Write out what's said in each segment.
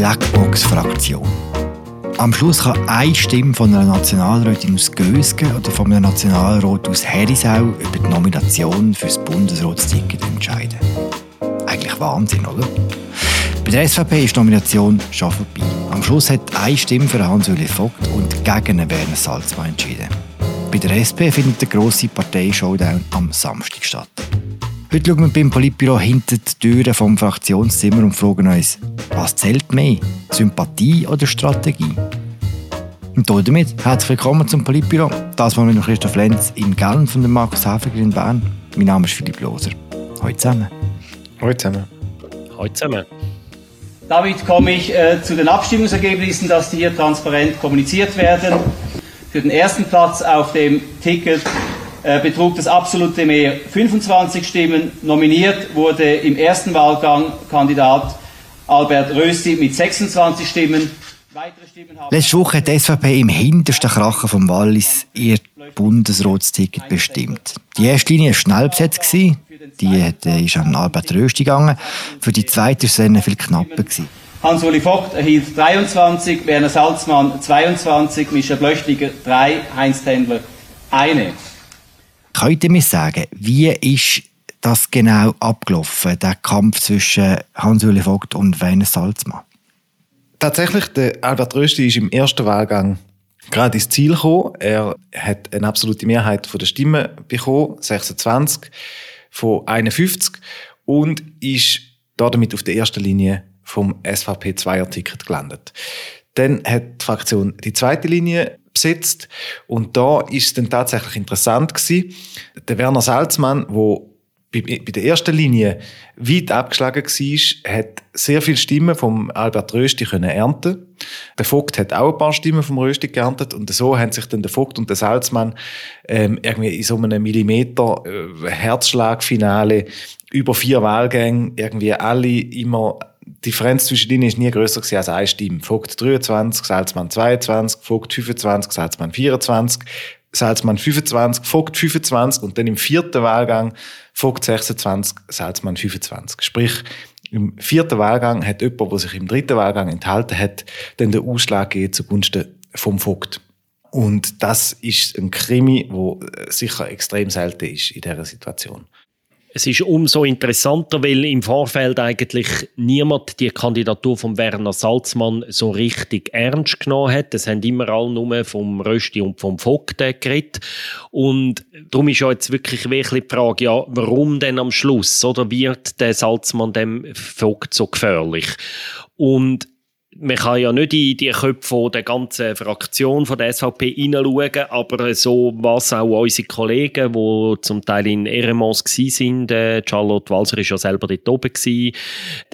Blackbox-Fraktion. Am Schluss kann eine Stimme von einer Nationalrätin aus Gösgen oder von einem Nationalrat aus Herisau über die Nomination für das Bundesratsticket entscheiden. Eigentlich Wahnsinn, oder? Bei der SVP ist die Nomination schon vorbei. Am Schluss hat eine Stimme für Hans-Uli Vogt und gegen Werner Salzmann entschieden. Bei der SP findet der grosse Partei-Showdown am Samstag statt. Heute schauen wir beim Politbüro hinter die Türen vom Fraktionszimmer und fragen uns, was zählt mehr? Sympathie oder Strategie? Und damit herzlich willkommen zum Politbüro. Das war mit Christoph Lenz in Galln von der Markus Häfiger in Bern. Mein Name ist Philipp Loser. Hallo zusammen. Hallo zusammen. Hallo zusammen. Damit komme ich äh, zu den Abstimmungsergebnissen, dass die hier transparent kommuniziert werden. Für den ersten Platz auf dem Ticket betrug das absolute Mehr 25 Stimmen. Nominiert wurde im ersten Wahlgang Kandidat Albert Rösti mit 26 Stimmen. Letzte Woche hat die SVP im hintersten Krachen vom Wallis ihr Bundesratsticket bestimmt. Die erste Linie war schnell besetzt. Die äh, ist an Albert Rösti gegangen. Für die zweite war es viel knapper. Hans-Uli Vogt erhielt 23, Werner Salzmann 22, Michel Blöchliger 3, Heinz Tendler 1. Könnt ihr mir sagen, wie ist das genau abgelaufen, der Kampf zwischen Hans-Uli Vogt und Werner Salzmann? Tatsächlich, der Albert Rösti ist im ersten Wahlgang gerade ins Ziel gekommen. Er hat eine absolute Mehrheit der Stimmen bekommen, 26 von 51, und ist damit auf der ersten Linie vom SVP-2er-Ticket gelandet. Dann hat die Fraktion die zweite Linie besetzt und da ist es dann tatsächlich interessant gewesen. Der Werner Salzmann, wo bei, der ersten Linie weit abgeschlagen war, hat sehr viele Stimmen vom Albert Rösti können ernten. Der Vogt hat auch ein paar Stimmen vom Rösti geerntet und so haben sich dann der Vogt und der Salzmann ähm, irgendwie in so einem Millimeter äh, Herzschlagfinale über vier Wahlgänge irgendwie alle immer die Differenz zwischen ihnen ist nie größer als eine Stimme. Vogt 23, Salzmann 22, Vogt 25, Salzmann 24, Salzmann 25, Vogt 25 und dann im vierten Wahlgang Vogt 26, Salzmann 25. Sprich, im vierten Wahlgang hat jemand, der sich im dritten Wahlgang enthalten hat, dann den Ausschlag gegeben zugunsten vom Vogt. Und das ist ein Krimi, wo sicher extrem selten ist in dieser Situation. Es ist umso interessanter, weil im Vorfeld eigentlich niemand die Kandidatur von Werner Salzmann so richtig ernst genommen hat. Es haben immer alle nur vom Rösti und vom Vogt geredet. Und darum ist ja jetzt wirklich, wirklich die Frage, ja, warum denn am Schluss? Oder wird der Salzmann dem Vogt so gefährlich? Und man kann ja nicht in die Köpfe der ganzen Fraktion von der SVP hineinschauen, aber so was auch unsere Kollegen, die zum Teil in Eremons sind, äh, Charlotte Walser ist ja selber dort oben gewesen,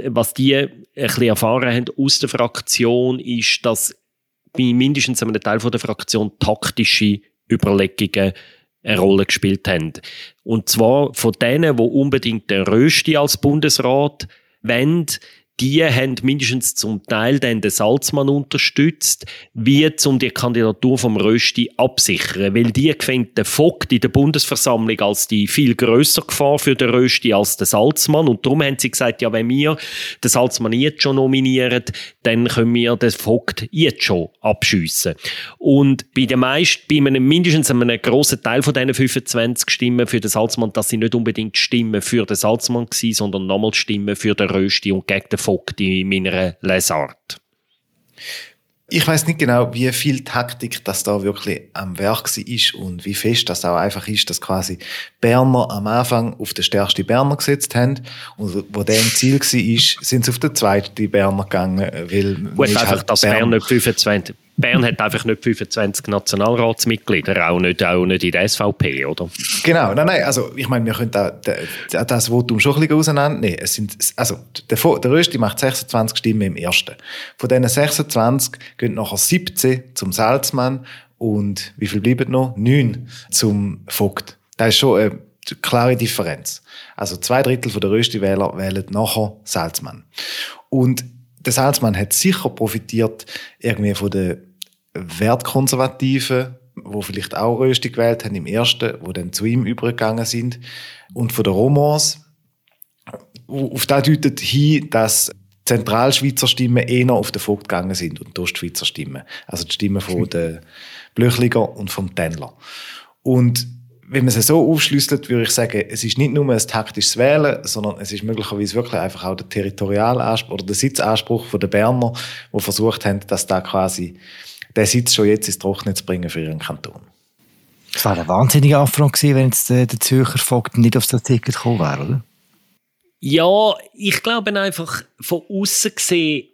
was die ein bisschen erfahren haben aus der Fraktion, ist, dass bei mindestens einem Teil der Fraktion taktische Überlegungen eine Rolle gespielt haben. Und zwar von denen, die unbedingt den Rösti als Bundesrat wollen, die haben mindestens zum Teil dann den Salzmann unterstützt, wie um die Kandidatur vom Rösti absichern. Weil die finden den Vogt in der Bundesversammlung als die viel größere Gefahr für den Rösti als den Salzmann. Und darum haben sie gesagt, ja, wenn wir den Salzmann jetzt schon nominieren, dann können wir den Vogt jetzt schon abschiessen. Und bei den meisten, bei einem, mindestens einem grossen Teil von diesen 25 Stimmen für den Salzmann, dass sie nicht unbedingt Stimmen für den Salzmann waren, sondern nochmal Stimmen für den Rösti und gegen den Vogt in meiner Lesart. Ich weiß nicht genau, wie viel Taktik das da wirklich am Werk ist und wie fest das auch einfach ist, dass quasi Berner am Anfang auf den stärksten Berner gesetzt haben und wo der im Ziel war, sind sie auf den zweiten Berner gegangen, weil Gut, einfach, halt dass Bern nicht 25 Bern hat einfach nicht 25 Nationalratsmitglieder, auch nicht, auch nicht in der SVP, oder? Genau, nein, nein, also ich meine, wir können da, das Votum schon ein bisschen auseinandernehmen. Es sind, also der, der Rösti macht 26 Stimmen im ersten. Von diesen 26 gehen nachher 17 zum Salzmann und wie viel bleiben noch? 9 zum Vogt. Das ist schon eine klare Differenz. Also zwei Drittel der Rösti-Wähler wählen nachher Salzmann. Und der Salzmann hat sicher profitiert irgendwie von den Wertkonservativen, wo vielleicht auch Rösti gewählt haben im ersten, wo dann zu ihm übergegangen sind, und von den Romans. Auf das deutet hin, dass Zentralschweizer Stimmen eher auf den Vogt gegangen sind und die Ostschweizer Stimmen. Also die Stimmen von den Blöchliger und vom Tendler. Und wenn man es so aufschlüsselt, würde ich sagen, es ist nicht nur ein taktisches Wählen, sondern es ist möglicherweise wirklich einfach auch der Territorialanspruch oder der Sitzanspruch der Berner, die versucht haben, dass da quasi der Sitz schon jetzt ins Trockene zu bringen für ihren Kanton. Es wäre ein wahnsinniger Affront gewesen, wenn jetzt der, der Zürcher Vogt nicht auf das Ticket gekommen wäre, oder? Ja, ich glaube einfach von außen gesehen,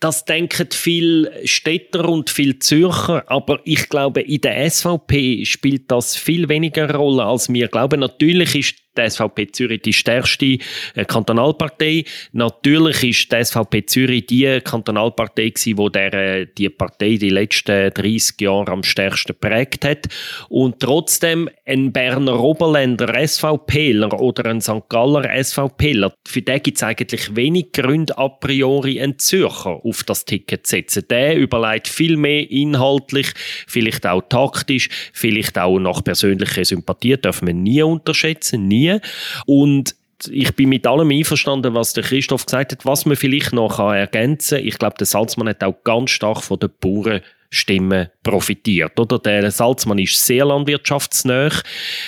das denken viele Städter und viele Zürcher, aber ich glaube, in der SVP spielt das viel weniger Rolle, als wir glauben. Natürlich ist die SVP Zürich die stärkste äh, Kantonalpartei. Natürlich ist die SVP Zürich die Kantonalpartei gewesen, wo der, äh, die Partei die letzten 30 Jahre am stärksten prägt hat. Und trotzdem ein Berner Oberländer SVPler oder ein St. Galler SVPler, für den gibt es eigentlich wenig Gründe a priori einen Zürcher auf das Ticket zu setzen. Der überlegt viel mehr inhaltlich, vielleicht auch taktisch, vielleicht auch nach persönlicher Sympathie, darf man nie unterschätzen, nie nie. Und ich bin mit allem einverstanden, was der Christoph gesagt hat. Was man vielleicht noch ergänzen kann, ich glaube, der Salzmann hat auch ganz stark von den Bauern Stimmen profitiert. Oder? Der Salzmann ist sehr landwirtschaftsnah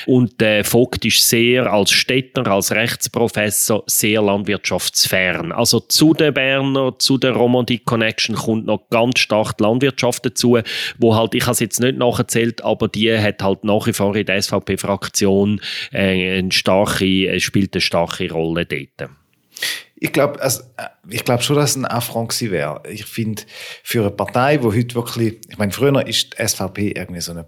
und der Vogt ist sehr als Städter, als Rechtsprofessor sehr landwirtschaftsfern. Also zu der Berner, zu der Romandie Connection kommt noch ganz stark die Landwirtschaft dazu, wo halt, ich habe es jetzt nicht nachgezählt, aber die hat halt nach wie vor in der SVP-Fraktion äh, eine starke, spielt eine starke Rolle dort. Ich glaube, also, äh, ich glaube schon, dass es ein Affront gewesen wäre. Ich finde, für eine Partei, die heute wirklich, ich meine, früher ist die SVP irgendwie so eine,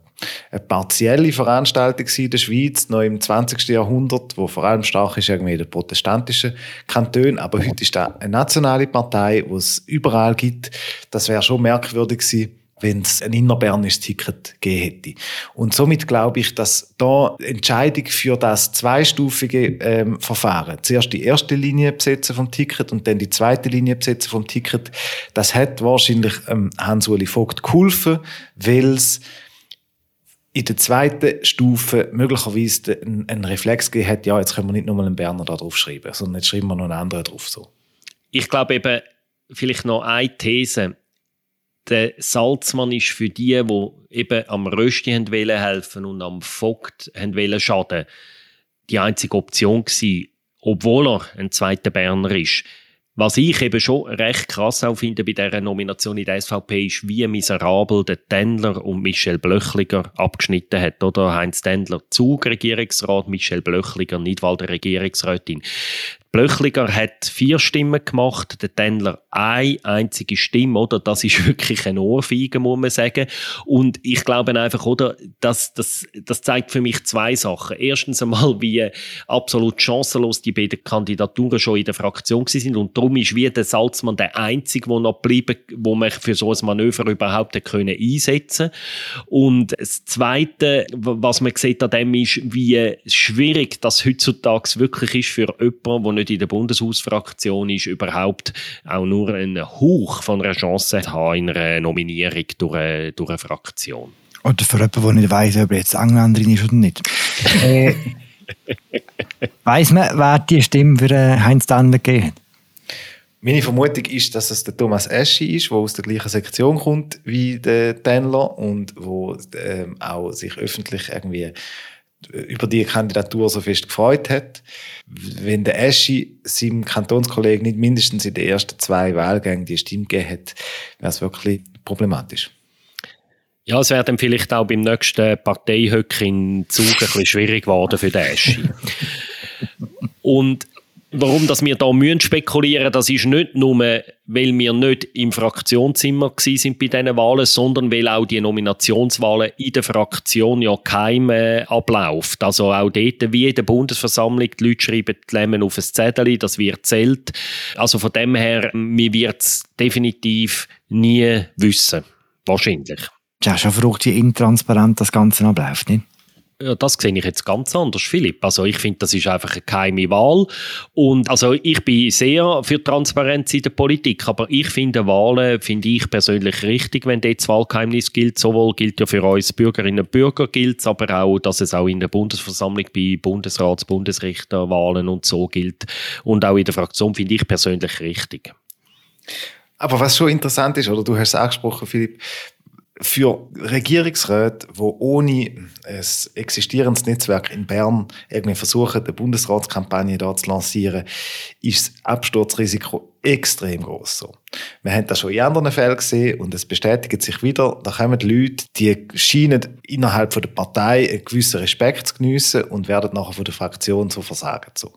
eine partielle Veranstaltung in der Schweiz, noch im 20. Jahrhundert, wo vor allem stark ist irgendwie der protestantische Kanton, aber heute ist da eine nationale Partei, wo es überall gibt. Das wäre schon merkwürdig gewesen wenn es ein innerbernisches Ticket gegeben hätte. Und somit glaube ich, dass da Entscheidung für das zweistufige ähm, Verfahren, zuerst die erste Linie besetzen vom Ticket und dann die zweite Linie besetzen vom Ticket, das hat wahrscheinlich ähm, Hans-Uli Vogt geholfen, weil es in der zweiten Stufe möglicherweise einen, Reflex gegeben hat, ja, jetzt können wir nicht nur einen Berner da drauf schreiben, sondern jetzt schreiben wir noch einen anderen drauf. So. Ich glaube eben, vielleicht noch eine These der Salzmann ist für die, die eben am Rösti helfen und am Vogt wollen schaden, die einzige Option gewesen, obwohl er ein zweiter Berner ist. Was ich eben schon recht krass auch finde bei dieser Nomination in der SVP ist, wie miserabel der Tendler und Michel Blöchliger abgeschnitten hat. Oder Heinz Tendler Zug Regierungsrat, Michel Blöchliger Nidwalder Regierungsrätin. Blöchliger hat vier Stimmen gemacht, der Tendler eine einzige Stimme, oder? Das ist wirklich ein Ohrfeige, muss man sagen. Und ich glaube einfach, oder? Das, das, das zeigt für mich zwei Sachen. Erstens einmal, wie absolut chancenlos die beiden Kandidaturen schon in der Fraktion sind. Und darum ist wie der Salzmann der einzige, der noch bleiben, wo man für so ein Manöver überhaupt können einsetzen Und das Zweite, was man sieht an dem ist, wie schwierig das heutzutage wirklich ist für jemanden, nicht in der Bundeshausfraktion ist, überhaupt auch nur einen Hauch von einer Chance zu haben in einer Nominierung durch eine, durch eine Fraktion. Oder für jemanden, der nicht weiss, ob er jetzt Engländerin ist oder nicht. äh, weiss man, wer die Stimme für äh, Heinz Danner gegeben hat? Meine Vermutung ist, dass es der Thomas Eschi ist, der aus der gleichen Sektion kommt wie der Tendler und wo ähm, auch sich öffentlich irgendwie über die Kandidatur so fest gefreut hat. Wenn der Eschi seinem Kantonskollegen nicht mindestens in den ersten zwei Wahlgängen die Stimme gegeben hat, wäre es wirklich problematisch. Ja, es wäre dann vielleicht auch beim nächsten Parteihöck in Zug ein bisschen schwierig geworden für den Eschi. Und warum dass wir da müssen spekulieren das ist nicht nur, weil wir nicht im Fraktionszimmer sind bei diesen Wahlen, sondern weil auch die Nominationswahlen in der Fraktion ja keim äh, abläuft. Also auch dort, wie in der Bundesversammlung, die Leute schreiben die Lemmen auf ein Zettel, das wird zählt. Also von dem her, wir wird es definitiv nie wissen. Wahrscheinlich. Ja, schon verrückt, wie intransparent das Ganze abläuft, nicht? Das sehe ich jetzt ganz anders, Philipp. Also ich finde, das ist einfach eine geheime Wahl. Und also ich bin sehr für Transparenz in der Politik, aber ich finde Wahlen, finde ich persönlich richtig, wenn das Wahlgeheimnis gilt. Sowohl gilt ja für uns Bürgerinnen und Bürger gilt, aber auch, dass es auch in der Bundesversammlung bei Bundesrats-, Bundesrichterwahlen und so gilt. Und auch in der Fraktion finde ich persönlich richtig. Aber was schon interessant ist, oder du hast es angesprochen, Philipp, für Regierungsräte, die ohne ein existierendes Netzwerk in Bern irgendwie versuchen, eine Bundesratskampagne da zu lancieren, ist das Absturzrisiko extrem groß. So. Wir haben das schon in anderen Fällen gesehen und es bestätigt sich wieder, da kommen Leute, die scheinen innerhalb von der Partei einen gewissen Respekt zu geniessen und werden nachher von der Fraktion so versagen. So.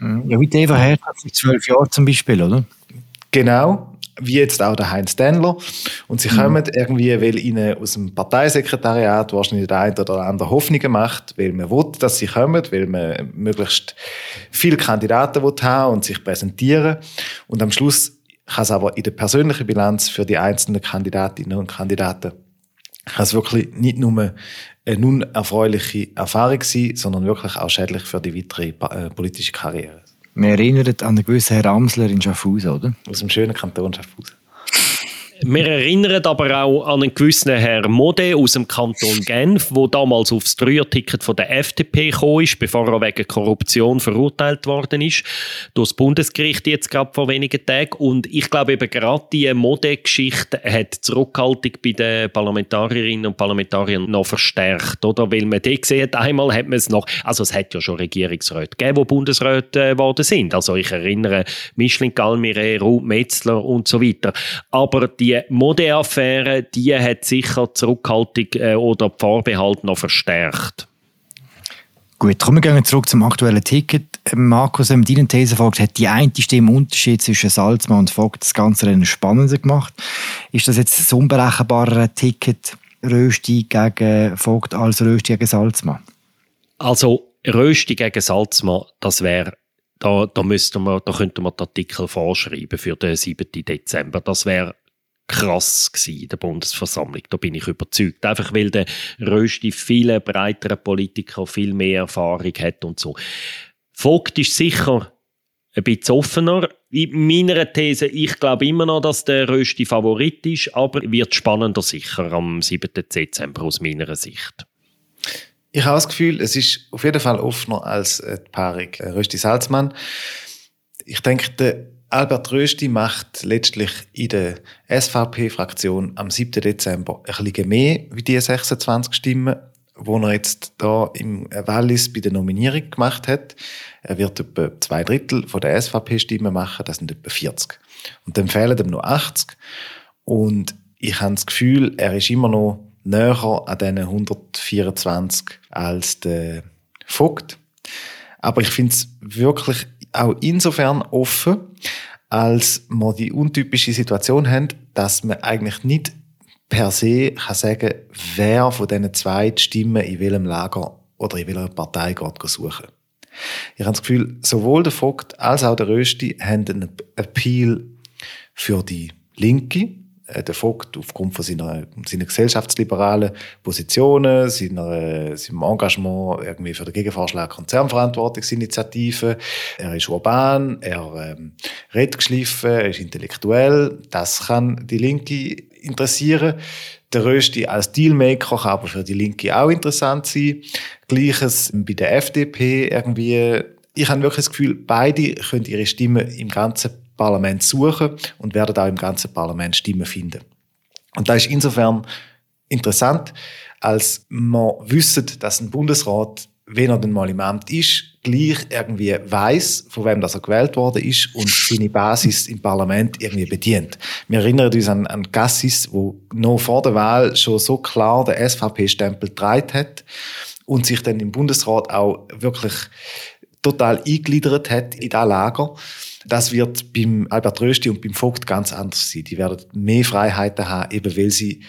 Ja, wie Eva Herrschaft vor zwölf Jahren zum Beispiel, oder? Genau, wie jetzt auch der Heinz Dendler. Und sie mhm. kommen irgendwie, weil ihnen aus dem Parteisekretariat wahrscheinlich der eine oder andere Hoffnungen macht, weil man will, dass sie kommen, weil man möglichst viele Kandidaten will haben und sich präsentieren. Und am Schluss kann es aber in der persönlichen Bilanz für die einzelnen Kandidatinnen und Kandidaten kann es wirklich nicht nur eine unerfreuliche Erfahrung sein, sondern wirklich auch schädlich für die weitere äh, politische Karriere. Man erinnert an einen gewissen Herr Amsler in Schaffhausen, oder? Aus dem schönen Kanton Schaffhausen. Wir erinnern aber auch an einen gewissen Herr Mode aus dem Kanton Genf, der damals aufs Dreierticket von der FDP gekommen ist, bevor er wegen Korruption verurteilt worden ist, durch das Bundesgericht jetzt gerade vor wenigen Tagen. Und ich glaube eben gerade diese Mode-Geschichte hat die Zurückhaltung bei den Parlamentarierinnen und Parlamentariern noch verstärkt, oder? Weil man dort sieht, einmal hat man es noch, also es hat ja schon Regierungsräte gegeben, die Bundesräte geworden sind. Also ich erinnere Micheline Galmire, Ruth Metzler und so weiter. Aber die die Modeaffäre, die hat sicher die Zurückhaltung äh, oder die Vorbehalte noch verstärkt. Gut, kommen wir gehen zurück zum aktuellen Ticket. Markus, wenn man deine These folgt, hat die eine Stimme Unterschied zwischen Salzmann und Vogt das Ganze Rennen spannender gemacht. Ist das jetzt ein unberechenbarer Ticket, Rösti gegen Vogt als Rösti gegen Salzmann? Also Rösti gegen Salzmann, das wäre da, da, da könnte man den Artikel vorschreiben für den 7. Dezember. Das wäre krass in der Bundesversammlung. Da bin ich überzeugt. Einfach weil der Rösti viele breitere Politiker viel mehr Erfahrung hat und so. Vogt ist sicher ein bisschen offener. In meiner These, ich glaube immer noch, dass der Rösti Favorit ist, aber wird spannender sicher am 7. Dezember aus meiner Sicht. Ich habe das Gefühl, es ist auf jeden Fall offener als die Paarung Rösti-Salzmann. Ich denke, der Albert Rösti macht letztlich in der SVP-Fraktion am 7. Dezember ein bisschen mehr wie die 26 Stimmen, die er jetzt da im Wallis bei der Nominierung gemacht hat. Er wird etwa zwei Drittel von der SVP-Stimmen machen, das sind etwa 40. Und dann fehlen ihm noch 80. Und ich habe das Gefühl, er ist immer noch näher an diesen 124 als der Vogt. Aber ich finde es wirklich auch insofern offen, als wir die untypische Situation haben, dass man eigentlich nicht per se kann sagen, wer von diesen zwei Stimmen in welchem Lager oder in welcher Partei geht suchen. Ich habe das Gefühl, sowohl der Vogt als auch der Rösti haben einen Appeal für die Linke, der Vogt aufgrund von seiner, seiner gesellschaftsliberalen Positionen, seiner, seinem Engagement irgendwie für den Gegenvorschlag Konzernverantwortungsinitiative. Er ist urban, er ähm, redet geschliffen, er ist intellektuell. Das kann die Linke interessieren. Der Rösti als Dealmaker kann aber für die Linke auch interessant sein. Gleiches bei der FDP irgendwie. Ich habe wirklich das Gefühl, beide können ihre Stimme im ganzen Parlament suchen und werden auch im ganzen Parlament Stimmen finden. Und da ist insofern interessant, als man wissen, dass ein Bundesrat, wenn er denn mal im Amt ist, gleich irgendwie weiß, von wem das er gewählt worden ist und seine Basis im Parlament irgendwie bedient. Wir erinnern uns an, an Gassis, wo noch vor der Wahl schon so klar der SVP-Stempel getragen hat und sich dann im Bundesrat auch wirklich total eingegliedert hat in das Lager. Das wird beim Albert Rösti und beim Vogt ganz anders sein. Die werden mehr Freiheiten haben, eben weil sie,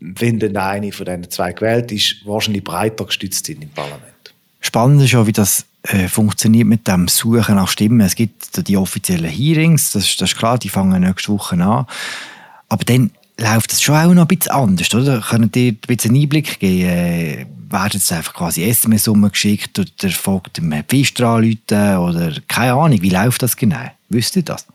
wenn der eine von diesen zwei gewählt ist, wahrscheinlich breiter gestützt sind im Parlament. Spannend ist auch, wie das äh, funktioniert mit dem Suchen nach Stimmen. Es gibt die offiziellen Hearings, das, das ist klar, die fangen nächste Woche an. Aber dann läuft das schon auch noch ein bisschen anders, oder? Können ihr ein bisschen Einblick geben? Äh, werden jetzt einfach quasi SMS geschickt oder folgt dem anrufen oder keine Ahnung, wie läuft das genau? Wisst ihr das?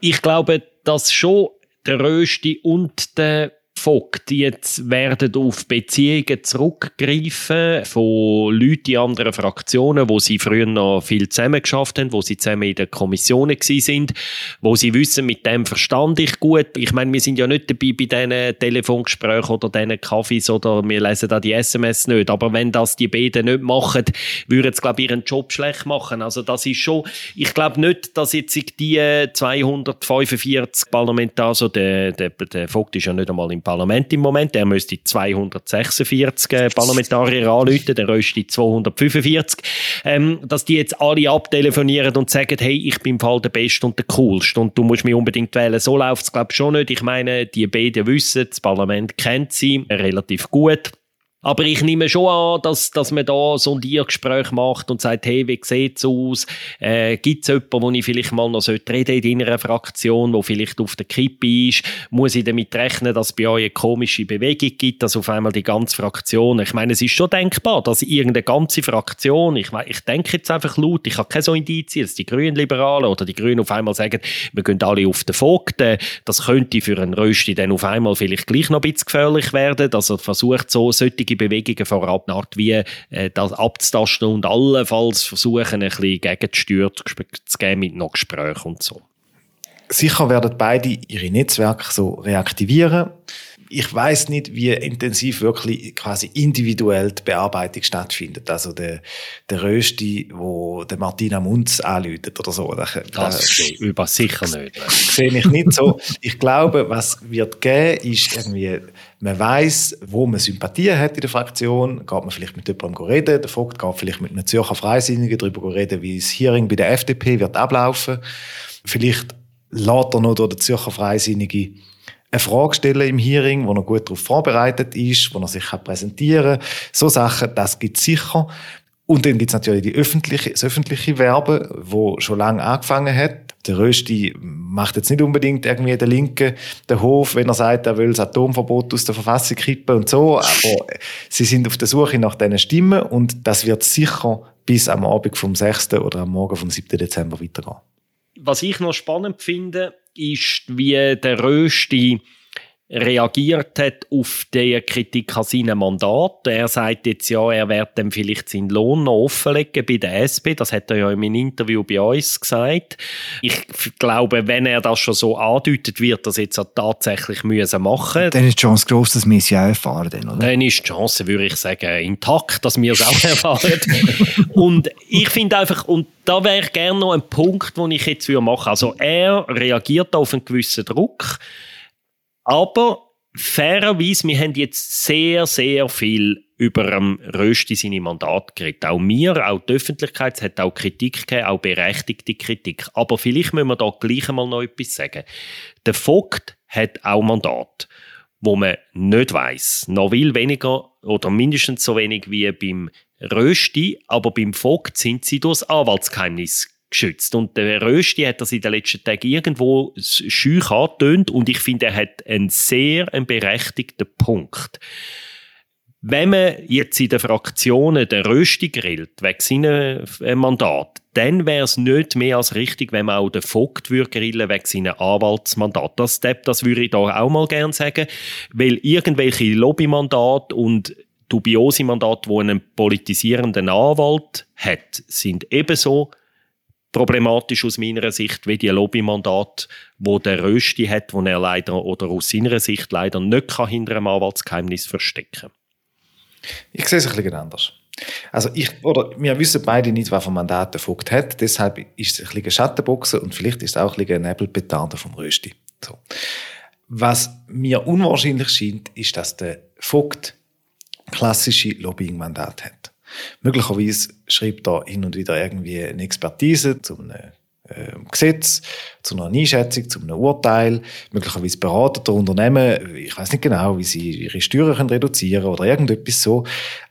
Ich glaube, dass schon der Rösti und der Vogt jetzt werden auf Beziehungen zurückgreifen von Leuten in anderen Fraktionen, wo sie früher noch viel zusammen geschafft haben, wo sie zusammen in den Kommissionen sind, wo sie wissen, mit dem verstand ich gut. Ich meine, wir sind ja nicht dabei bei diesen Telefongesprächen oder diesen Kaffees oder wir lesen da die SMS nicht. Aber wenn das die beiden nicht machen, würden sie, glaube ich, ihren Job schlecht machen. Also das ist schon, ich glaube nicht, dass jetzt die 245 Parlamentarier, also der, der, der Vogt ist ja nicht einmal im Parlament im Moment. Er müsste 246 Parlamentarier anrufen, der röste 245. Ähm, dass die jetzt alle abtelefonieren und sagen, hey, ich bin im Fall der Beste und der Coolste und du musst mich unbedingt wählen. So läuft es, glaube ich, schon nicht. Ich meine, die beiden wissen, das Parlament kennt sie relativ gut. Aber ich nehme schon an, dass, dass man da so ein Sondiergespräch macht und sagt, hey, wie sieht es aus? Äh, Gibt es jemanden, wo ich vielleicht mal noch reden sollte in deiner Fraktion, wo vielleicht auf der Kippe ist? Muss ich damit rechnen, dass es bei euch eine komische Bewegung gibt, dass auf einmal die ganze Fraktion, ich meine, es ist schon denkbar, dass irgendeine ganze Fraktion, ich, ich denke jetzt einfach laut, ich habe keine so Indizien, dass die Grünen Liberalen oder die Grünen auf einmal sagen, wir gehen alle auf den Vogt, das könnte für einen Rösti dann auf einmal vielleicht gleich noch ein bisschen gefährlich werden, dass er versucht, so solche Bewegungen vorab, eine Art wie äh, das abzutasten und allenfalls versuchen, ein bisschen Gegensteuer zu geben mit noch Gesprächen und so. Sicher werden beide ihre Netzwerke so reaktivieren ich weiß nicht, wie intensiv wirklich quasi individuell die Bearbeitung stattfindet. Also der, der Rösti, wo der Martina Munz anläutet oder so. Das, das über sicher nicht. Sehe ich nicht so. Ich glaube, was wird geben, ist irgendwie, man weiß, wo man Sympathien hat in der Fraktion. Geht man vielleicht mit jemandem reden. Der Vogt geht vielleicht mit einem Zürcher Freisinnigen darüber reden, wie das Hearing bei der FDP wird ablaufen. Vielleicht lädt er noch durch den Zürcher Freisinnige eine Frage stellen im Hearing, wo er gut darauf vorbereitet ist, wo er sich präsentieren kann. So Sachen, das gibt es sicher. Und dann gibt es natürlich die öffentliche, das öffentliche Werben, wo schon lange angefangen hat. Der Rösti macht jetzt nicht unbedingt irgendwie den Linken den Hof, wenn er sagt, er will das Atomverbot aus der Verfassung kippen und so. Aber sie sind auf der Suche nach diesen Stimmen und das wird sicher bis am Abend vom 6. oder am Morgen vom 7. Dezember weitergehen. Was ich noch spannend finde, ist, wie der Rösti reagiert hat auf die Kritik an seinem Mandat. Er sagt jetzt ja, er werde dann vielleicht seinen Lohn noch offenlegen bei der SP. Das hat er ja in einem Interview bei uns gesagt. Ich glaube, wenn er das schon so andeutet, wird das jetzt auch tatsächlich müssen machen. Dann ist die Chance groß, dass wir es ja erfahren, oder? Dann ist die Chance, würde ich sagen, intakt, dass wir es auch erfahren. und ich finde einfach, und da wäre gerne noch ein Punkt, den ich jetzt machen würde. Also er reagiert auf einen gewissen Druck. Aber fairerweise, wir haben jetzt sehr, sehr viel über Rösti seine Mandat geredet. Auch mir, auch die Öffentlichkeit, es hat auch Kritik gegeben, auch berechtigte Kritik. Aber vielleicht müssen wir da gleich einmal noch etwas sagen. Der Vogt hat auch Mandat, wo man nicht weiß, noch viel weniger oder mindestens so wenig wie beim Rösti, aber beim Vogt sind sie durchs Anwaltsgeheimnis geschützt. Und der Rösti hat das in den letzten Tagen irgendwo schüch angetönt und ich finde, er hat einen sehr einen berechtigten Punkt. Wenn man jetzt in den Fraktionen den Rösti grillt, wegen seinem äh, Mandat, dann wäre es nicht mehr als richtig, wenn man auch den Vogt würde grillen wegen seinem Anwaltsmandat. Das, das würde ich da auch mal gerne sagen, weil irgendwelche Lobbymandate und dubiose Mandate, die einen politisierenden Anwalt hat, sind ebenso problematisch aus meiner Sicht wie die Lobbymandate, wo der Rösti hat, wo er leider oder aus seiner Sicht leider nicht kann hinter einem Anwaltsgeheimnis verstecken. Ich sehe es ein bisschen anders. Also ich, oder wir wissen beide nicht, was für Mandat der Vogt hat, deshalb ist es ein bisschen Schattenboxen und vielleicht ist es auch ein bisschen Nebelpetarde vom Rösti. So. Was mir unwahrscheinlich scheint, ist, dass der Vogt klassische Lobbying-Mandat hat. Möglicherweise schreibt er hin und wieder irgendwie eine Expertise zu einem äh, Gesetz, zu einer Einschätzung, zu einem Urteil. Möglicherweise beratet er Unternehmen, ich weiß nicht genau, wie sie ihre Steuern können reduzieren oder irgendetwas so.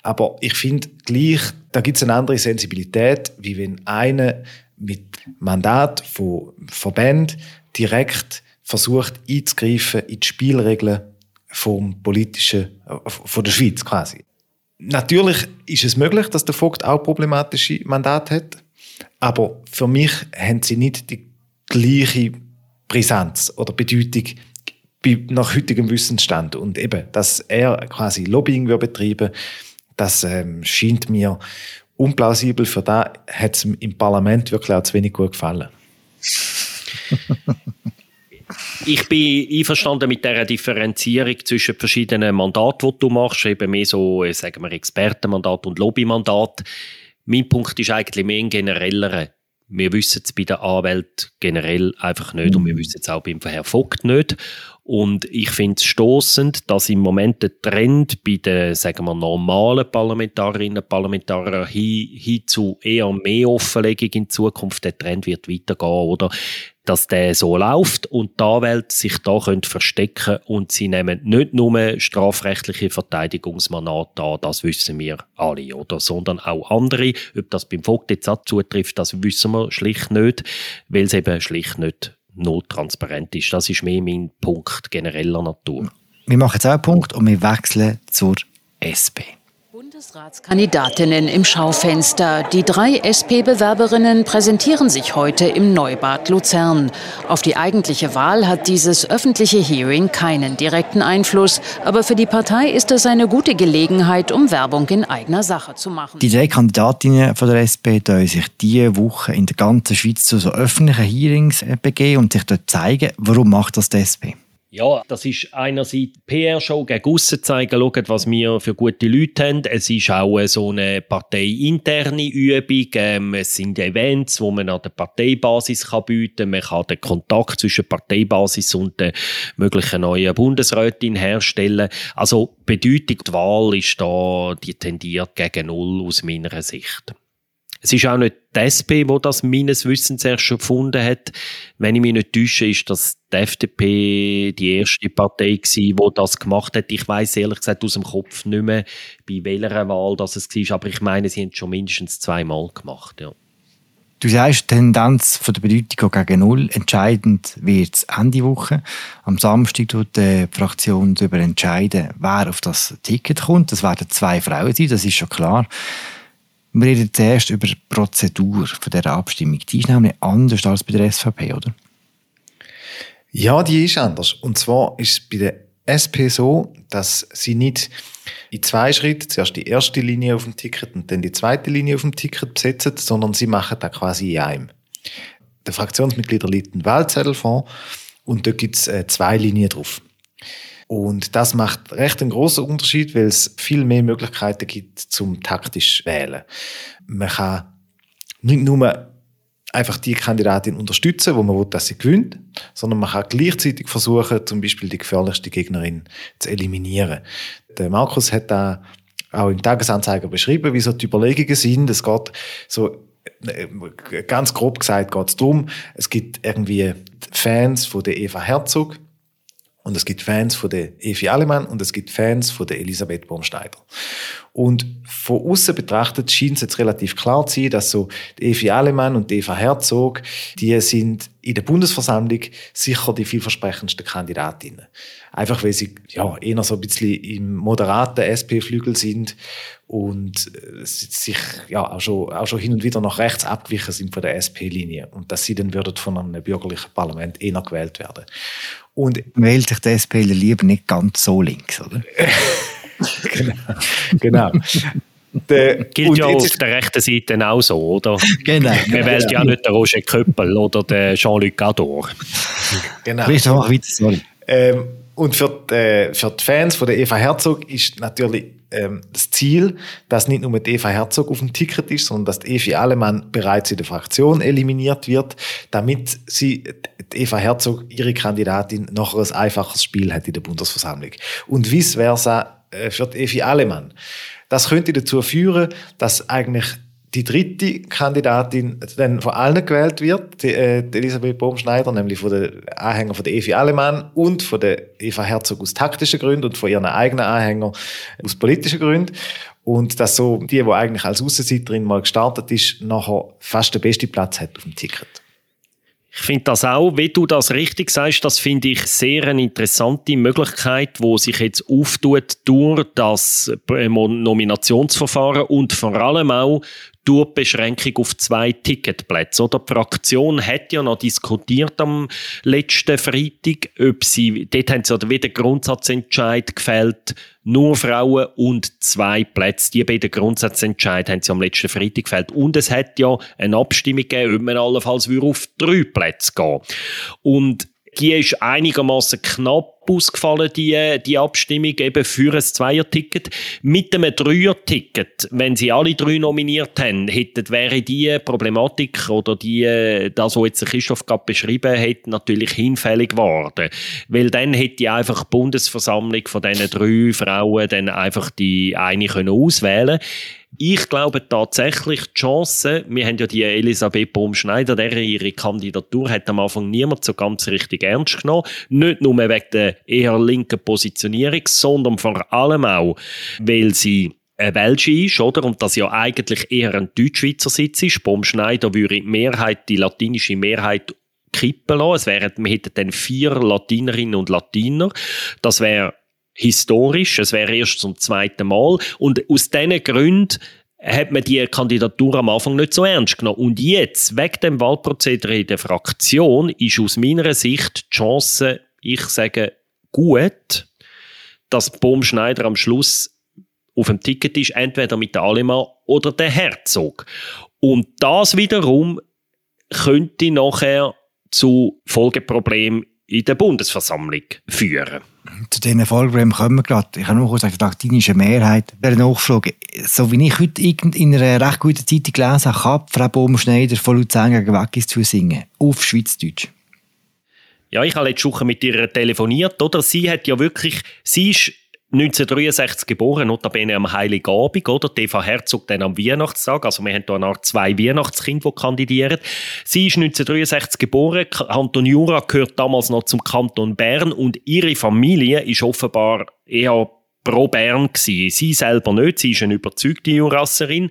Aber ich finde gleich, da gibt es eine andere Sensibilität, wie wenn einer mit Mandat von Verbänden direkt versucht einzugreifen in die Spielregeln vom politischen, äh, von der Schweiz quasi. Natürlich ist es möglich, dass der Vogt auch problematische Mandate hat, aber für mich haben sie nicht die gleiche Brisanz oder Bedeutung nach heutigem Wissensstand. Und eben, dass er quasi Lobbying betreiben das ähm, scheint mir unplausibel. Für da hat es im Parlament wirklich auch zu wenig gut gefallen. ich bin einverstanden mit der Differenzierung zwischen verschiedenen Mandaten, die du machst, eben mehr so, äh, sagen wir, Expertenmandat und Lobbymandat. Mein Punkt ist eigentlich mehr ein generellerer. Wir wissen es bei den Anwälten generell einfach nicht und wir wissen es auch beim Herrn Vogt nicht. Und ich finde es stossend, dass im Moment der Trend bei den, sagen wir, normalen Parlamentarierinnen und Parlamentariern hin, hin zu eher mehr Offenlegung in Zukunft, der Trend wird weitergehen, oder? dass der so läuft und die Anwälte sich da können verstecken und sie nehmen nicht nur strafrechtliche Verteidigungsmandat an, das wissen wir alle, oder, sondern auch andere. Ob das beim Vogt jetzt auch zutrifft, das wissen wir schlicht nicht, weil es eben schlicht nicht not transparent ist. Das ist mehr mein Punkt genereller Natur. Wir machen jetzt auch einen Punkt und wir wechseln zur SP. Bundesratskandidatinnen im Schaufenster. Die drei SP-Bewerberinnen präsentieren sich heute im Neubad Luzern. Auf die eigentliche Wahl hat dieses öffentliche Hearing keinen direkten Einfluss, aber für die Partei ist es eine gute Gelegenheit, um Werbung in eigener Sache zu machen. Die drei Kandidatinnen von der SP sollen sich diese Woche in der ganzen Schweiz zu so öffentlichen Hearings begeben und sich dort zeigen, warum macht das die SP? Ja, das ist einerseits PR-Show gegen aussen zeigen, schauen, was wir für gute Leute haben. Es ist auch so eine parteiinterne Übung. Ähm, es sind Events, wo man an der Parteibasis bieten kann. Man kann den Kontakt zwischen Parteibasis und der möglichen neuen Bundesrätin herstellen. Also Bedeutung der Wahl ist da, die tendiert gegen Null aus meiner Sicht. Es ist auch nicht die SP, die das meines Wissens erst schon gefunden hat. Wenn ich mich nicht täusche, ist das die FDP die erste Partei gewesen, die das gemacht hat. Ich weiß ehrlich gesagt aus dem Kopf nicht mehr, bei welcher Wahl das es war, aber ich meine, sie haben es schon mindestens zweimal gemacht, ja. Du sagst, die Tendenz von der Bedeutung gegen Null. Entscheidend wird es Ende Woche. Am Samstag wird die Fraktion darüber entscheiden, wer auf das Ticket kommt. Das werden zwei Frauen sein, das ist schon klar. Wir reden zuerst über die Prozedur dieser Abstimmung. Die ist nämlich anders als bei der SVP, oder? Ja, die ist anders. Und zwar ist es bei der SP so, dass sie nicht in zwei Schritten zuerst die erste Linie auf dem Ticket und dann die zweite Linie auf dem Ticket besetzen, sondern sie machen das quasi in einem. Der Fraktionsmitglieder liegt einen Wahlzettel vor und da gibt es äh, zwei Linien drauf. Und das macht recht einen großen Unterschied, weil es viel mehr Möglichkeiten gibt zum taktisch wählen. Man kann nicht nur einfach die Kandidatin unterstützen, wo man will, dass sie gewinnt, sondern man kann gleichzeitig versuchen, zum Beispiel die gefährlichste Gegnerin zu eliminieren. Der Markus hat da auch im Tagesanzeiger beschrieben, wie so die Überlegungen sind. Es geht so äh, ganz grob gesagt geht es darum, es gibt irgendwie Fans von der Eva Herzog, und es gibt Fans von der Evi Alemann und es gibt Fans von der Elisabeth Baumschneider. Und von außen betrachtet scheint es jetzt relativ klar zu sein, dass so die Evi Alemann und die Eva Herzog, die sind in der Bundesversammlung sicher die vielversprechendsten Kandidatinnen. Einfach weil sie ja eher so ein bisschen im moderaten SP-Flügel sind und äh, sich ja auch schon, auch schon hin und wieder nach rechts abgewichen sind von der SP-Linie und dass sie dann würden von einem bürgerlichen Parlament eher gewählt werden. Und wählt sich der SP lieber nicht ganz so links, oder? genau. genau. Der, Gilt ja auf der rechten Seite auch so, oder? Genau. Man wählt ja nicht den Roger Köppel oder den Jean-Luc Gador. Genau. Christoph, weiter, sorry. Ähm, und für die, für die Fans von der Eva Herzog ist natürlich ähm, das Ziel, dass nicht nur die Eva Herzog auf dem Ticket ist, sondern dass die Evi Alemann bereits in der Fraktion eliminiert wird, damit sie die Eva Herzog, ihre Kandidatin, noch ein einfaches Spiel hat in der Bundesversammlung. Und vice versa äh, für die Evi Alemann. Das könnte dazu führen, dass eigentlich die dritte Kandidatin dann von allen gewählt wird, die, äh, die Elisabeth Baumschneider, nämlich von den Anhängern von der Evi Alemann und von der Eva Herzog aus taktischen Gründen und von ihren eigenen Anhängern aus politischen Gründen. Und dass so die, die eigentlich als Aussenseiterin mal gestartet ist, nachher fast den besten Platz hat auf dem Ticket. Ich finde das auch, wie du das richtig sagst, das finde ich sehr eine interessante Möglichkeit, wo sich jetzt auftut durch das Nominationsverfahren und vor allem auch durch Beschränkung auf zwei Ticketplätze. Oder die Fraktion hat ja noch diskutiert am letzten Freitag, ob sie, dort haben sie ja wieder Grundsatzentscheid gefällt, nur Frauen und zwei Plätze. Die beiden Grundsatzentscheid haben sie am letzten Freitag gefällt. Und es hat ja eine Abstimmung gegeben, ob man allenfalls auf drei Plätze gehen Und die ist einigermaßen knapp ausgefallen, die, die Abstimmung eben für ein Zweier-Ticket. Mit einem Dreier-Ticket, wenn sie alle drei nominiert haben, hätten, wäre die Problematik oder die, das, was jetzt Christoph gerade beschrieben hat, natürlich hinfällig geworden. Weil dann hätte einfach die Bundesversammlung von diesen drei Frauen dann einfach die eine können auswählen ich glaube tatsächlich, die Chance, wir haben ja die Elisabeth Baum-Schneider, der ihre Kandidatur hat am Anfang niemand so ganz richtig ernst genommen. Nicht nur wegen der eher linken Positionierung, sondern vor allem auch, weil sie eine Welsche ist, oder? Und das ja eigentlich eher ein Deutschschweizer Sitz ist. Baum-Schneider würde die Mehrheit, die latinische Mehrheit kippen lassen. Es wären, wir hätten dann vier Latinerinnen und Latiner. Das wäre historisch. Es wäre erst zum zweiten Mal. Und aus diesen Gründen hat man die Kandidatur am Anfang nicht so ernst genommen. Und jetzt, wegen dem Wahlprozedere in der Fraktion, ist aus meiner Sicht die Chance, ich sage, gut, dass Bohm Schneider am Schluss auf dem Ticket ist, entweder mit Alemann oder der Herzog. Und das wiederum könnte nachher zu Folgeproblemen in der Bundesversammlung führen. Zu diesen Folgeproblemen kommen wir gerade. Ich habe nur kurz gesagt, die latinische Mehrheit wäre nachgeflogen. So wie ich heute in einer recht guten Zeitung gelesen habe, kann Frau Baumschneider von Luzern gegen Wackis zu singen. Auf Schweizdeutsch. Ja, ich habe letzte Woche mit ihr telefoniert, oder? Sie hat ja wirklich, sie ist 1963 geboren, notabene am Heiligen Abend, oder? Eva Herzog dann am Weihnachtstag. Also wir haben hier eine Art zwei Weihnachtskinder, die kandidieren. Sie ist 1963 geboren. Kanton Jura gehört damals noch zum Kanton Bern und ihre Familie ist offenbar eher pro Bern gewesen. Sie selber nicht, sie ist eine überzeugte Jurasserin.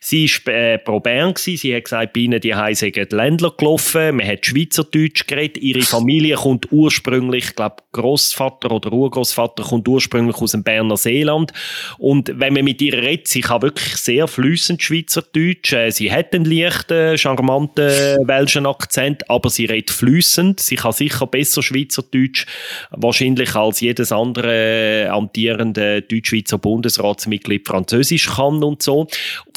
Sie war äh, pro Bern gewesen. Sie hat gesagt, bei ihnen die Heise die Ländler gelaufen, man hat Schweizerdeutsch geredet. Ihre Familie kommt ursprünglich, ich glaube, Großvater oder Urgroßvater kommt ursprünglich aus dem Berner Seeland. Und wenn man mit ihr redet, sie kann wirklich sehr flüssend Schweizerdeutsch. Äh, sie hat einen leichten, charmanten welschen Akzent, aber sie redet flüssend. Sie kann sicher besser Schweizerdeutsch, wahrscheinlich als jedes andere amtierende der Deutschschweizer Bundesratsmitglied Französisch kann und so.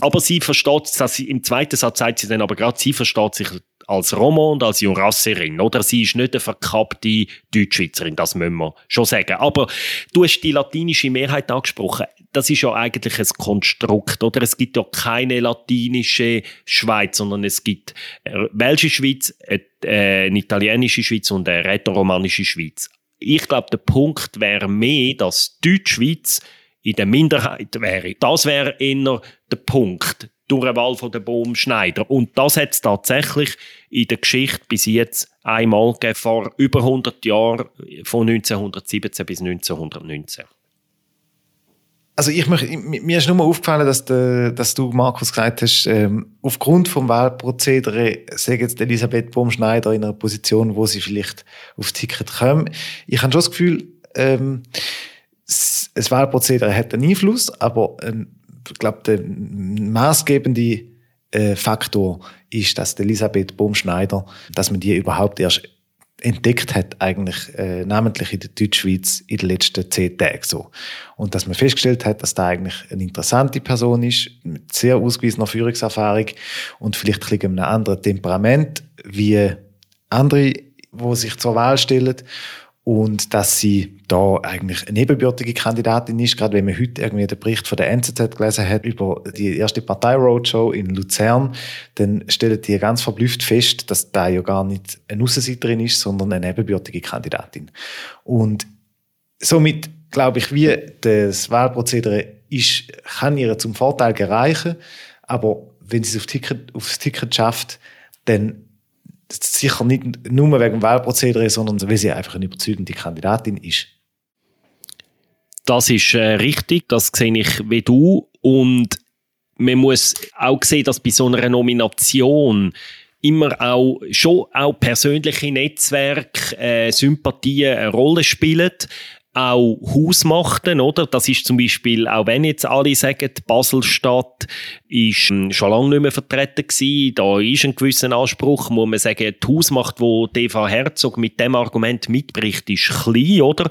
Aber sie versteht, dass sie, im zweiten Satz sagt sie dann aber gerade, sie versteht sich als Romo und als Jurasserin, oder? Sie ist nicht eine verkappte Deutschschweizerin, das müssen wir schon sagen. Aber du hast die latinische Mehrheit angesprochen. Das ist ja eigentlich ein Konstrukt, oder? Es gibt ja keine latinische Schweiz, sondern es gibt eine welsche Schweiz, eine italienische Schweiz und eine rätoromanische Schweiz ich glaube, der Punkt wäre mehr, dass Deutschschweiz in der Minderheit wäre. Das wäre eher der Punkt durch eine Wahl von der Baumschneider. Und das hat es tatsächlich in der Geschichte bis jetzt einmal gegeben, vor über 100 Jahren, von 1917 bis 1919. Also ich möchte, mir ist nur aufgefallen, dass, de, dass du, Markus, gesagt hast, ähm, aufgrund vom Wahlprozedere sagt jetzt Elisabeth Baumschneider in einer Position, wo sie vielleicht aufs Ticket kommen. Ich habe schon das Gefühl, ähm, das Wahlprozedere hat einen Einfluss, aber ähm, ich glaube, der maßgebende äh, Faktor ist, dass Elisabeth Baumschneider, dass man die überhaupt erst entdeckt hat, eigentlich äh, namentlich in der Deutschschweiz in den letzten zehn Tagen so. Und dass man festgestellt hat, dass da eigentlich eine interessante Person ist, mit sehr ausgewiesener Führungserfahrung und vielleicht ein bisschen einem anderen Temperament wie andere, wo sich zur Wahl stellen und dass sie da eigentlich eine nebenbürtige Kandidatin ist, gerade wenn man heute irgendwie den Bericht von der NZZ gelesen hat über die erste Partei-Roadshow in Luzern, dann stellen die ganz verblüfft fest, dass da ja gar nicht eine Aussenseiterin ist, sondern eine nebenbürtige Kandidatin. Und somit glaube ich, wie das Wahlprozedere ist, kann ihr zum Vorteil gereichen, aber wenn sie es auf Ticket, aufs Ticket schafft, dann sicher nicht nur wegen dem Wahlprozedere, sondern weil sie einfach eine überzeugende Kandidatin ist. Das ist äh, richtig, das sehe ich wie du. Und man muss auch sehen, dass bei so einer Nomination immer auch schon auch persönliche Netzwerke, äh, Sympathien eine Rolle spielen auch Hausmachten, oder? Das ist zum Beispiel, auch wenn jetzt alle sagen, Baselstadt ist hm, schon lange nicht mehr vertreten gewesen, da ist ein gewisser Anspruch, muss man sagen, die Hausmacht, wo Eva Herzog mit dem Argument mitbricht, ist klein, oder?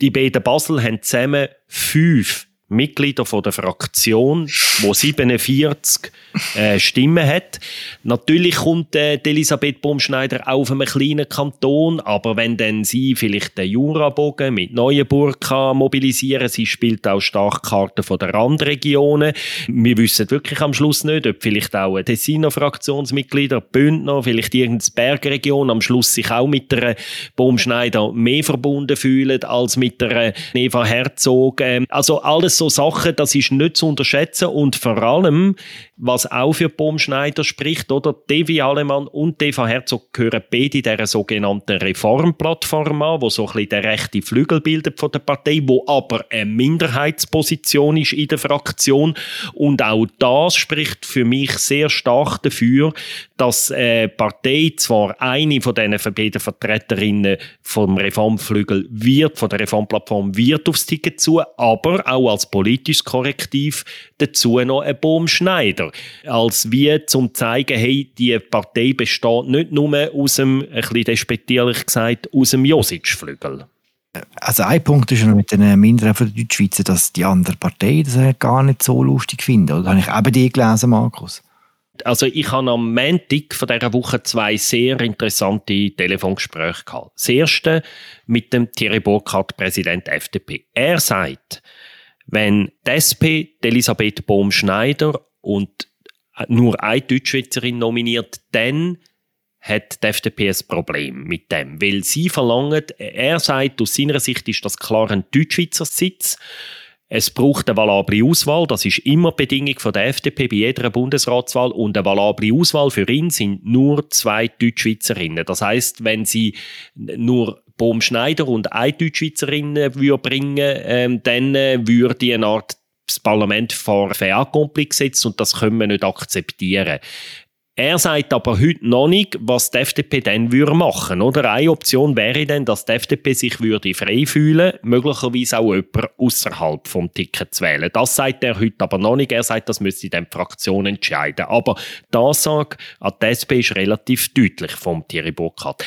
Die beiden Basel haben zusammen fünf Mitglieder von der Fraktion, wo 47 äh, Stimmen hat. Natürlich kommt äh, Elisabeth Baumschneider auf einem kleinen Kanton, aber wenn dann sie vielleicht den Jurabogen mit Neuenburg kann mobilisieren, sie spielt auch stark Karten von der Randregionen. Wir wissen wirklich am Schluss nicht, ob vielleicht auch ein Tessiner Fraktionsmitglieder, Bündner, vielleicht irgendeine Bergregion am Schluss sich auch mit der Baumschneider mehr verbunden fühlen als mit der Eva Herzog. Ähm, also alles so Sachen, das ist nicht zu unterschätzen und vor allem, was auch für Baumschneider spricht, oder? Devi Alemann und Deva Herzog gehören beide dieser sogenannten Reformplattform an, wo so ein bisschen der rechte Flügel bildet von der Partei, wo aber eine Minderheitsposition ist in der Fraktion und auch das spricht für mich sehr stark dafür, dass eine Partei zwar eine von diesen beiden Vertreterinnen vom Reformflügel wird, von der Reformplattform wird aufs Ticket zu, aber auch als politisches Korrektiv dazu noch ein Baumschneider. Als wie zum zeigen, hey, die Partei besteht nicht nur aus dem, ein bisschen despektierlich gesagt, aus dem Josic-Flügel. Also ein Punkt ist noch mit den Minderheiten von der Deutschschweizer, dass die andere Partei das gar nicht so lustig finden. Oder habe ich eben die gelesen, Markus? Also ich habe am Montag von dieser Woche zwei sehr interessante Telefongespräche gehabt. Das erste mit dem Thierry Burkhardt, Präsident FDP. Er sagt, wenn die SP Elisabeth Bohm-Schneider und nur eine Deutschschweizerin nominiert, dann hat die FDP ein Problem mit dem. Weil sie verlangen, er sagt, aus seiner Sicht ist das klar ein Deutschschweizer Sitz. Es braucht eine valable Auswahl. Das ist immer Bedingung von der FDP bei jeder Bundesratswahl. Und eine valable Auswahl für ihn sind nur zwei Deutschschweizerinnen. Das heißt, wenn sie nur Bohm Schneider und eine Deutschschweizerin würde bringen, ähm, dann äh, würde eine Art das Parlament vor Fait gesetzt und das können wir nicht akzeptieren. Er sagt aber heute noch nicht, was die FDP dann würde machen oder? Eine Option wäre dann, dass die FDP sich würde frei fühlen möglicherweise auch jemand außerhalb vom Ticket zu wählen. Das sagt er heute aber noch nicht. Er sagt, das müsste dann die Fraktion entscheiden. Aber die Aussage an die SP ist relativ deutlich vom Thierry Burkhardt.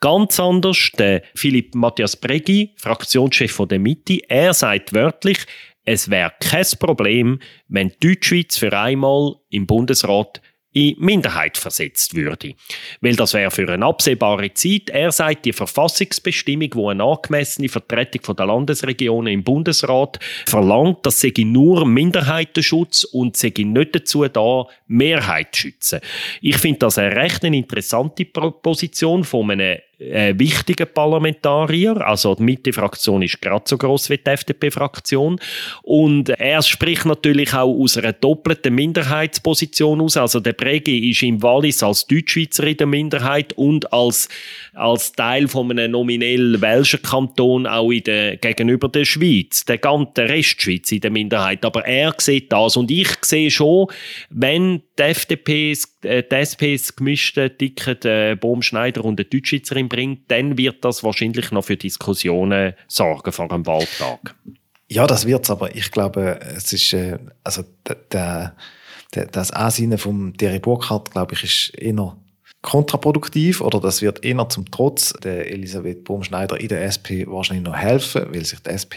Ganz anders der Philipp Matthias Bregi, Fraktionschef von der Mitte. Er sagt wörtlich, es wäre kein Problem, wenn die Deutschschweiz für einmal im Bundesrat in Minderheit versetzt würde. Weil das wäre für eine absehbare Zeit. Er sagt, die Verfassungsbestimmung, wo eine angemessene Vertretung der Landesregionen im Bundesrat verlangt, das sei nur Minderheitenschutz und sei nicht dazu da, Mehrheit schützen. Ich finde das eine recht interessante Position von einem äh, wichtiger Parlamentarier. Also die Mitte-Fraktion ist gerade so groß wie die FDP-Fraktion. Und er spricht natürlich auch aus einer doppelten Minderheitsposition aus. Also der Bregi ist im Wallis als Deutschschweizer in der Minderheit und als, als Teil von einem nominell welschen Kanton auch in der, gegenüber der Schweiz, der ganzen Restschweiz in der Minderheit. Aber er sieht das. Und ich sehe schon, wenn die FDP, äh, SP das gemischte Ticket äh, Bohm-Schneider und eine Deutschschweizerin bringt, dann wird das wahrscheinlich noch für Diskussionen sorgen vor einem Wahltag. Ja, das wird's, aber ich glaube, es ist, äh, also der, der, das Ansinnen vom Thierry Burkhardt, glaube ich, ist eher kontraproduktiv oder das wird eher zum Trotz der Elisabeth Bohm-Schneider in der SP wahrscheinlich noch helfen, weil sich die SP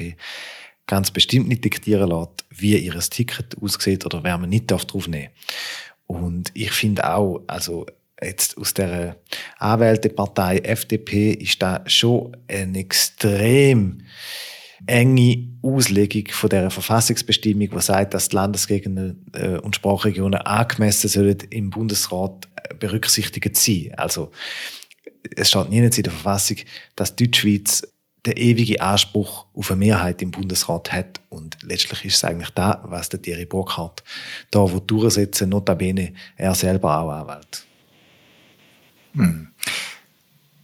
ganz bestimmt nicht diktieren lässt, wie ihr Ticket aussieht oder wer man nicht drauf nehmen darf. Und ich finde auch, also jetzt aus der Anwältepartei FDP ist da schon eine extrem enge Auslegung von der Verfassungsbestimmung, die sagt, dass die Landesgegenden äh, und Sprachregionen angemessen sollen im Bundesrat äh, berücksichtigt sein. Also es steht nirgends in der Verfassung, dass Deutschschweiz der ewige Anspruch auf eine Mehrheit im Bundesrat hat. Und letztlich ist es eigentlich da, was der Thierry Burkhardt da wo durchsetzen, notabene er selber auch Anwalt. Hm.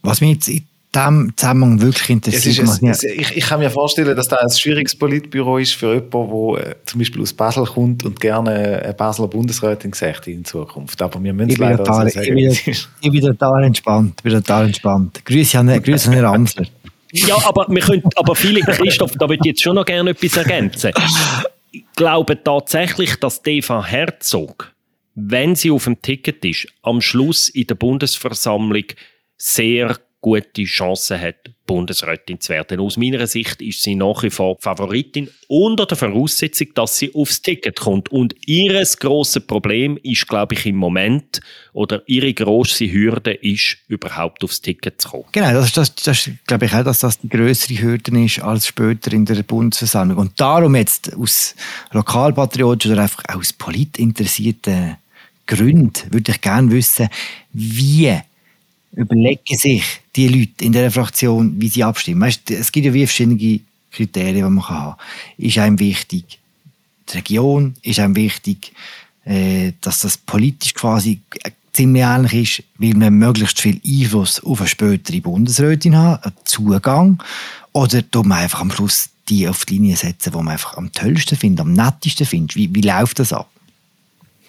Was mich jetzt in dem Zusammenhang wirklich interessiert. Ist, es, ich, ich, kann mir vorstellen, dass das ein schwieriges Politbüro ist für jemanden, der äh, zum Beispiel aus Basel kommt und gerne eine Basler Bundesrätin sieht in Zukunft. Aber wir müssen es leider total, so sagen. Ich bin, ich bin total entspannt. bin total entspannt. Grüße an, Grüße an Herrn Amsler. Ja, aber wir können, aber viele, Christoph, da würde ich jetzt schon noch gerne etwas ergänzen. Ich glaube tatsächlich, dass Eva Herzog, wenn sie auf dem Ticket ist, am Schluss in der Bundesversammlung sehr gute Chancen hat, Bundesrätin zu werden. Aus meiner Sicht ist sie nach wie vor Favoritin unter der Voraussetzung, dass sie aufs Ticket kommt. Und ihr grosses Problem ist, glaube ich, im Moment, oder ihre grosse Hürde ist, überhaupt aufs Ticket zu kommen. Genau, das, das, das glaube ich auch, dass das die größere Hürde ist als später in der Bundesversammlung. Und darum jetzt aus lokalpatriotischen oder einfach aus politinteressierten Gründen würde ich gerne wissen, wie überlegen sich die Leute in dieser Fraktion, wie sie abstimmen. Weißt, es gibt ja wie verschiedene Kriterien, die man haben kann. Ist einem wichtig die Region? Ist einem wichtig, äh, dass das politisch quasi ziemlich ähnlich ist, weil man möglichst viel Einfluss auf eine spätere Bundesrätin hat, einen Zugang? Oder tut man einfach am Schluss die auf die Linie setzen, die man einfach am tollsten findet, am nettesten findet? Wie, wie läuft das ab?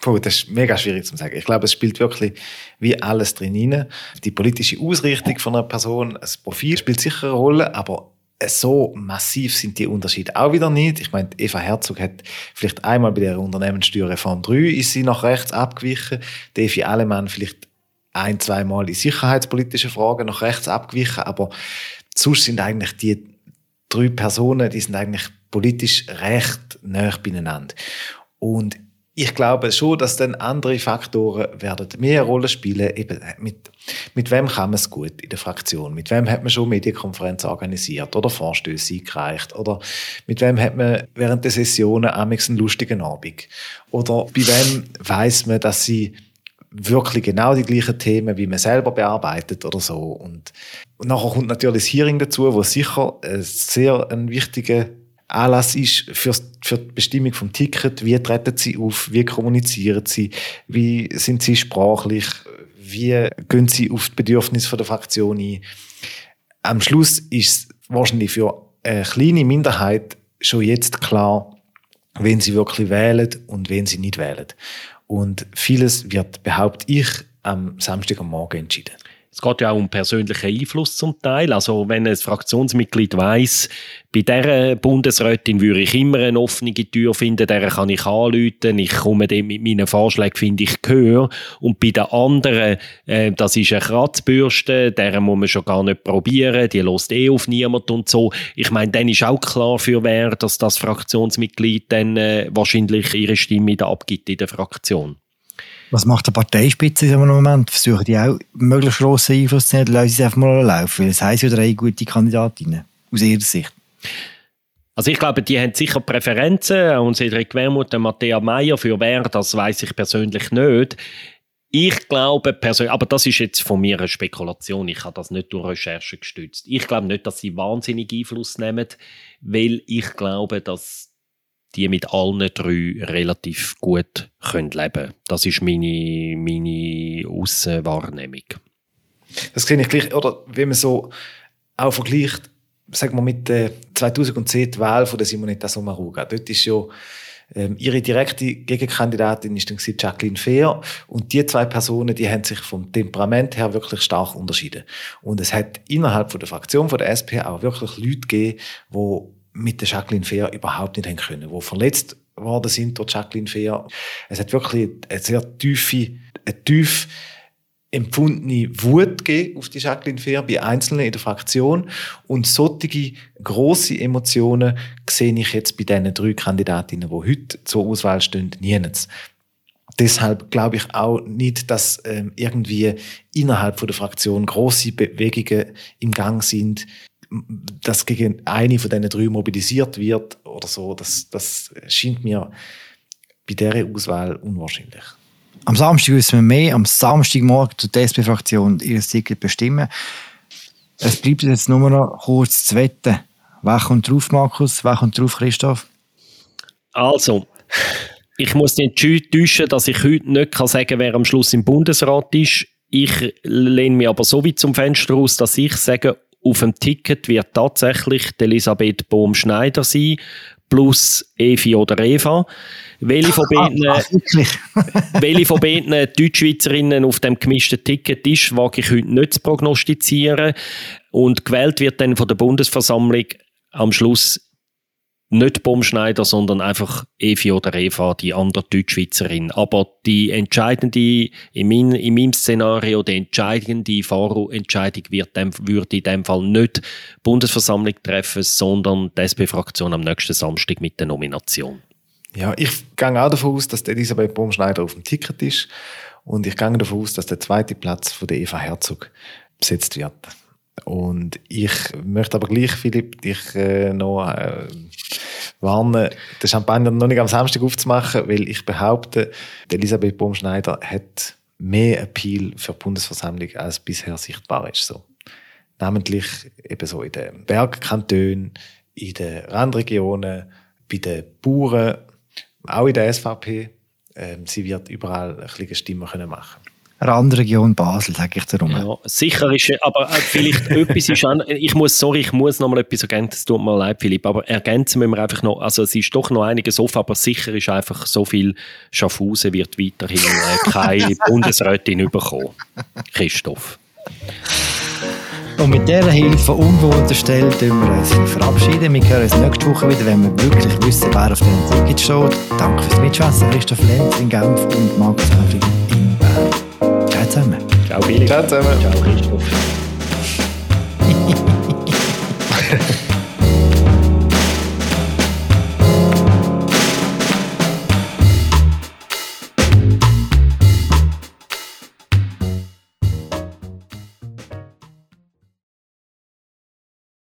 Puh, das ist mega schwierig zu sagen. Ich glaube, es spielt wirklich wie alles drin rein. Die politische Ausrichtung von einer Person, das Profil spielt sicher eine Rolle, aber so massiv sind die Unterschiede auch wieder nicht. Ich meine, Eva Herzog hat vielleicht einmal bei der Unternehmenssteuerreform 3 ist sie nach rechts abgewichen. Devi Alemann vielleicht ein, zweimal in sicherheitspolitischen Fragen nach rechts abgewichen, aber sonst sind eigentlich die drei Personen, die sind eigentlich politisch recht nah beieinander. Und ich glaube schon, dass dann andere Faktoren werden mehr Rolle spielen. Eben mit, mit wem kann man es gut in der Fraktion? Mit wem hat man schon Medienkonferenz organisiert oder Vorstöße eingereicht? Oder mit wem hat man während der Sessionen amigs einen lustigen Abend? Oder bei wem weiß man, dass sie wirklich genau die gleichen Themen, wie man selber bearbeitet oder so. Und, und nachher kommt natürlich das Hearing dazu, wo sicher ein sehr ein wichtiger Anlass ist für, für die Bestimmung vom Ticket. Wie treten sie auf? Wie kommunizieren sie? Wie sind sie sprachlich? Wie gehen sie auf die Bedürfnisse der Fraktion ein? Am Schluss ist es wahrscheinlich für eine kleine Minderheit schon jetzt klar, wen sie wirklich wählen und wen sie nicht wählen. Und vieles wird, behaupte ich, am Samstag am Morgen entschieden. Es geht ja auch um persönlichen Einfluss zum Teil. Also wenn ein Fraktionsmitglied weiß, bei dieser Bundesrätin würde ich immer eine offene Tür finden, der kann ich anrufen, ich komme dem mit meinen Vorschlägen, finde ich, gehör. Und bei den anderen, äh, das ist eine Kratzbürste, der muss man schon gar nicht probieren, die lässt eh auf niemand und so. Ich meine, dann ist auch klar für wer, dass das Fraktionsmitglied dann äh, wahrscheinlich ihre Stimme abgibt in der Fraktion. Was macht die Parteispitze in diesem Moment? Versuchen die auch möglichst grossen Einfluss zu nehmen, lassen sie einfach mal laufen? Weil es heisst ja drei gute Kandidatinnen, aus ihrer Sicht. Also ich glaube, die haben sicher Präferenzen. Und Cedric Wermuth und Matthäa Meyer, für wer, das weiß ich persönlich nicht. Ich glaube persönlich, aber das ist jetzt von mir eine Spekulation, ich habe das nicht durch Recherche gestützt. Ich glaube nicht, dass sie wahnsinnig Einfluss nehmen, weil ich glaube, dass die mit allen drei relativ gut können leben können. Das ist meine, meine Aussenwahrnehmung. Das sehe ich gleich, oder wenn man so auch vergleicht, sagen wir mit der 2010 die Wahl von der Simonetta Sommaruga. Dort ist ja ähm, ihre direkte Gegenkandidatin ist dann Jacqueline Fehr und die zwei Personen, die haben sich vom Temperament her wirklich stark unterschieden. Und es hat innerhalb von der Fraktion von der SP auch wirklich Leute gegeben, die mit der Jacqueline Fehr überhaupt nicht haben können, die verletzt worden sind durch Jacqueline Fehr. Es hat wirklich eine sehr tiefe, eine tief empfundene Wut gegeben auf die Jacqueline Fehr bei Einzelnen in der Fraktion. Und solche grosse Emotionen sehe ich jetzt bei diesen drei Kandidatinnen, die heute zur Auswahl stehen, nirgends. Deshalb glaube ich auch nicht, dass ähm, irgendwie innerhalb von der Fraktion große Bewegungen im Gang sind, dass gegen eine von diesen drei mobilisiert wird oder so, das, das scheint mir bei dieser Auswahl unwahrscheinlich. Am Samstag wissen wir mehr. Am Samstagmorgen tut die SP-Fraktion ihr Ticket bestimmen. Es bleibt jetzt nur noch kurz zu wetten. Wer kommt drauf, Markus? Wer kommt drauf, Christoph? Also, ich muss dich enttäuschen, dass ich heute nicht sagen kann, wer am Schluss im Bundesrat ist. Ich lehne mich aber so weit zum Fenster aus, dass ich sage, auf dem Ticket wird tatsächlich Elisabeth Bohm-Schneider sein, plus Evi oder Eva. Welche von beiden, Ach, welche von beiden Deutschschweizerinnen auf dem gemischten Ticket ist, wage ich heute nicht zu prognostizieren. Und gewählt wird dann von der Bundesversammlung am Schluss nicht Bomschneider, sondern einfach Evi oder Eva, die andere Deutschschweizerin. Aber die entscheidende, in, mein, in meinem Szenario, die entscheidende Fahrer-Entscheidung wird dem, würde in dem Fall nicht die Bundesversammlung treffen, sondern die SP-Fraktion am nächsten Samstag mit der Nomination. Ja, ich gehe auch davon aus, dass Elisabeth Baumschneider auf dem Ticket ist. Und ich gehe davon aus, dass der zweite Platz von der Eva Herzog besetzt wird. Und ich möchte aber gleich, Philipp, dich äh, noch äh, warnen, den Champagner noch nicht am Samstag aufzumachen, weil ich behaupte, Elisabeth Baumschneider hat mehr Appeal für die Bundesversammlung, als bisher sichtbar ist. So. Namentlich eben so in den Bergkantonen, in den Randregionen, bei den Bauern, auch in der SVP. Ähm, sie wird überall ein bisschen Stimme können machen Randregion Basel, sage ich darum. Ja, sicher ist, aber vielleicht etwas ist auch, ich muss, sorry, ich muss noch mal etwas ergänzen, es tut mir leid, Philipp, aber ergänzen müssen wir einfach noch, also es ist doch noch einiges offen, aber sicher ist einfach so viel Schaffhausen wird weiterhin äh, keine Bundesrätin bekommen. Christoph. Und mit dieser Hilfe ungewohnter Stelle tun wir uns verabschieden. Wir hören uns nächste Woche wieder, wenn wir wirklich wissen, wer auf dem Ticket steht. Danke fürs Mitschwätzen, Christoph Lenz in Genf und Markus. Ciao zusammen. Ciao Philipp. Ciao zusammen. Ciao Christoph.